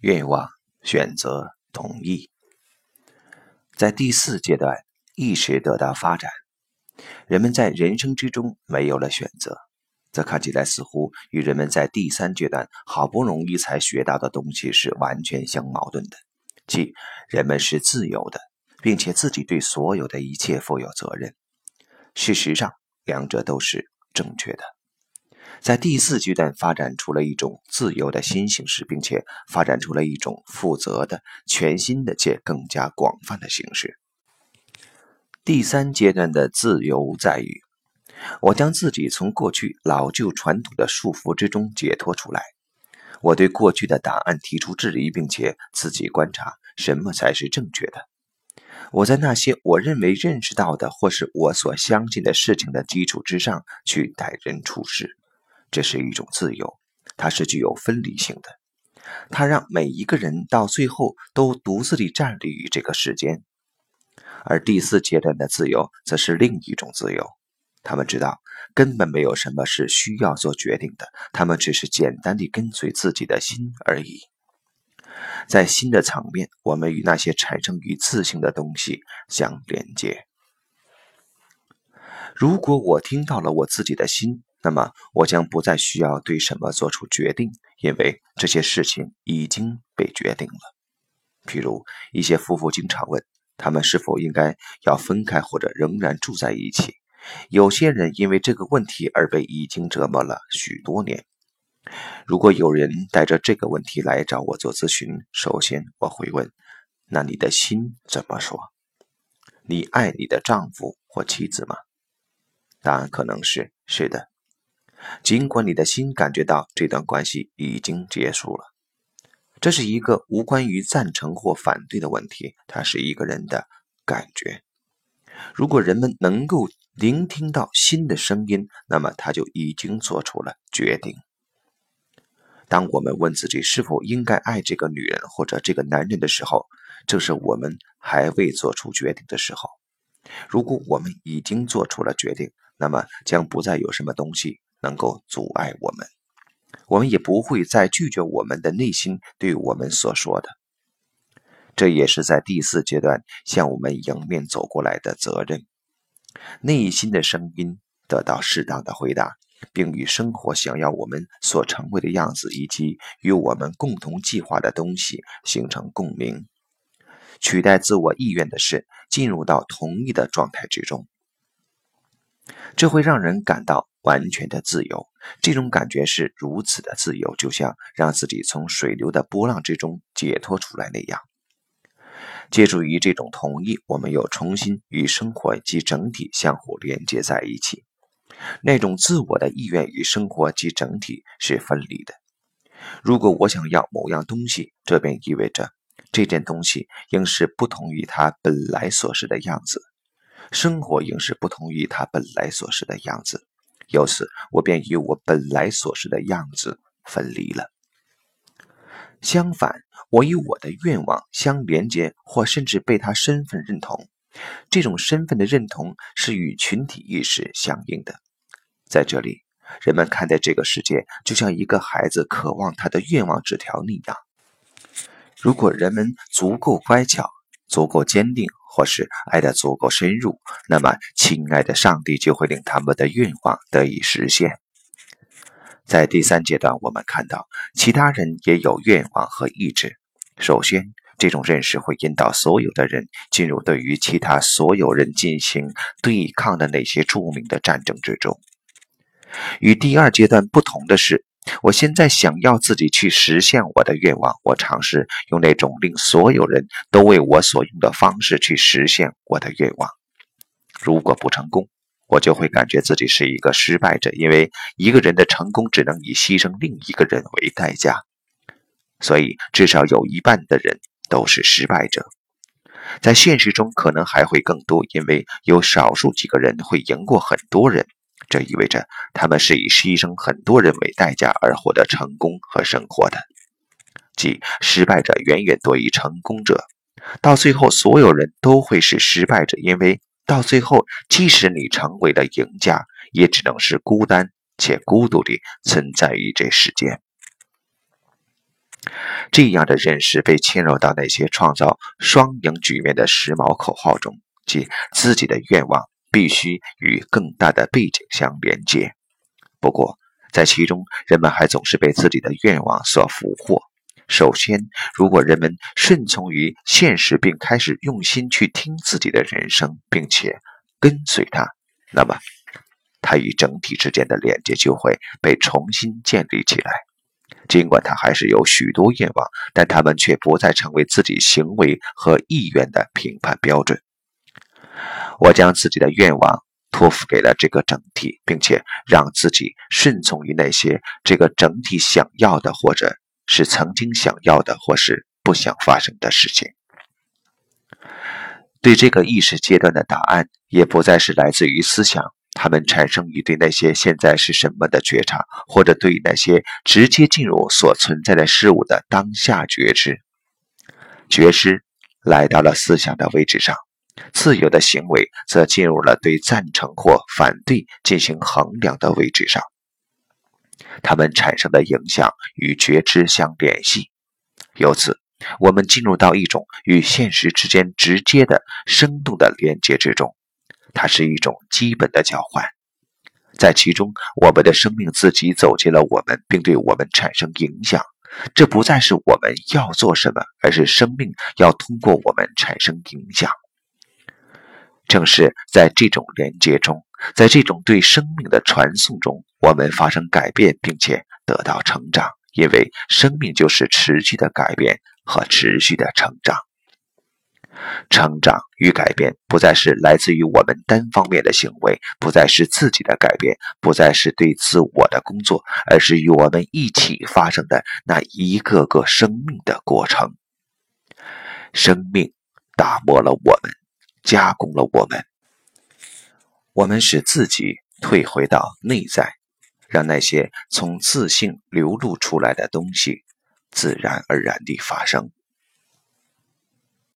愿望、选择、同意，在第四阶段，意识得到发展。人们在人生之中没有了选择，这看起来似乎与人们在第三阶段好不容易才学到的东西是完全相矛盾的，即人们是自由的，并且自己对所有的一切负有责任。事实上，两者都是正确的。在第四阶段发展出了一种自由的新形式，并且发展出了一种负责的、全新的且更加广泛的形式。第三阶段的自由在于，我将自己从过去老旧传统的束缚之中解脱出来。我对过去的答案提出质疑，并且自己观察什么才是正确的。我在那些我认为认识到的或是我所相信的事情的基础之上去待人处事。这是一种自由，它是具有分离性的，它让每一个人到最后都独自地站立于这个世间。而第四阶段的自由则是另一种自由，他们知道根本没有什么是需要做决定的，他们只是简单地跟随自己的心而已。在新的层面，我们与那些产生于自性的东西相连接。如果我听到了我自己的心。那么，我将不再需要对什么做出决定，因为这些事情已经被决定了。譬如，一些夫妇经常问，他们是否应该要分开，或者仍然住在一起。有些人因为这个问题而被已经折磨了许多年。如果有人带着这个问题来找我做咨询，首先我会问：那你的心怎么说？你爱你的丈夫或妻子吗？答案可能是是的。尽管你的心感觉到这段关系已经结束了，这是一个无关于赞成或反对的问题，它是一个人的感觉。如果人们能够聆听到心的声音，那么他就已经做出了决定。当我们问自己是否应该爱这个女人或者这个男人的时候，正是我们还未做出决定的时候。如果我们已经做出了决定，那么将不再有什么东西。能够阻碍我们，我们也不会再拒绝我们的内心对我们所说的。这也是在第四阶段向我们迎面走过来的责任。内心的声音得到适当的回答，并与生活想要我们所成为的样子以及与我们共同计划的东西形成共鸣。取代自我意愿的是进入到同一的状态之中，这会让人感到。完全的自由，这种感觉是如此的自由，就像让自己从水流的波浪之中解脱出来那样。借助于这种同意，我们又重新与生活及整体相互连接在一起。那种自我的意愿与生活及整体是分离的。如果我想要某样东西，这便意味着这件东西应是不同于它本来所是的样子，生活应是不同于他本来所是的样子。由此，我便与我本来所是的样子分离了。相反，我与我的愿望相连接，或甚至被他身份认同。这种身份的认同是与群体意识相应的。在这里，人们看待这个世界，就像一个孩子渴望他的愿望纸条那样。如果人们足够乖巧，足够坚定。或是爱得足够深入，那么亲爱的上帝就会令他们的愿望得以实现。在第三阶段，我们看到其他人也有愿望和意志。首先，这种认识会引导所有的人进入对于其他所有人进行对抗的那些著名的战争之中。与第二阶段不同的是。我现在想要自己去实现我的愿望，我尝试用那种令所有人都为我所用的方式去实现我的愿望。如果不成功，我就会感觉自己是一个失败者，因为一个人的成功只能以牺牲另一个人为代价。所以，至少有一半的人都是失败者。在现实中，可能还会更多，因为有少数几个人会赢过很多人。这意味着他们是以牺牲很多人为代价而获得成功和生活的，即失败者远远多于成功者。到最后，所有人都会是失败者，因为到最后，即使你成为了赢家，也只能是孤单且孤独地存在于这世间。这样的认识被嵌入到那些创造双赢局面的时髦口号中，即自己的愿望必须与更大的背景相连接。不过，在其中，人们还总是被自己的愿望所俘获。首先，如果人们顺从于现实，并开始用心去听自己的人生，并且跟随它，那么，它与整体之间的连接就会被重新建立起来。尽管他还是有许多愿望，但他们却不再成为自己行为和意愿的评判标准。我将自己的愿望托付给了这个整体，并且让自己顺从于那些这个整体想要的，或者是曾经想要的，或是不想发生的事情。对这个意识阶段的答案，也不再是来自于思想。他们产生于对那些现在是什么的觉察，或者对于那些直接进入所存在的事物的当下觉知。觉知来到了思想的位置上，自由的行为则进入了对赞成或反对进行衡量的位置上。它们产生的影响与觉知相联系，由此我们进入到一种与现实之间直接的、生动的连接之中。它是一种基本的交换，在其中，我们的生命自己走进了我们，并对我们产生影响。这不再是我们要做什么，而是生命要通过我们产生影响。正是在这种连接中，在这种对生命的传送中，我们发生改变，并且得到成长。因为生命就是持续的改变和持续的成长。成长与改变不再是来自于我们单方面的行为，不再是自己的改变，不再是对自我的工作，而是与我们一起发生的那一个个生命的过程。生命打磨了我们，加工了我们，我们使自己退回到内在，让那些从自信流露出来的东西自然而然地发生。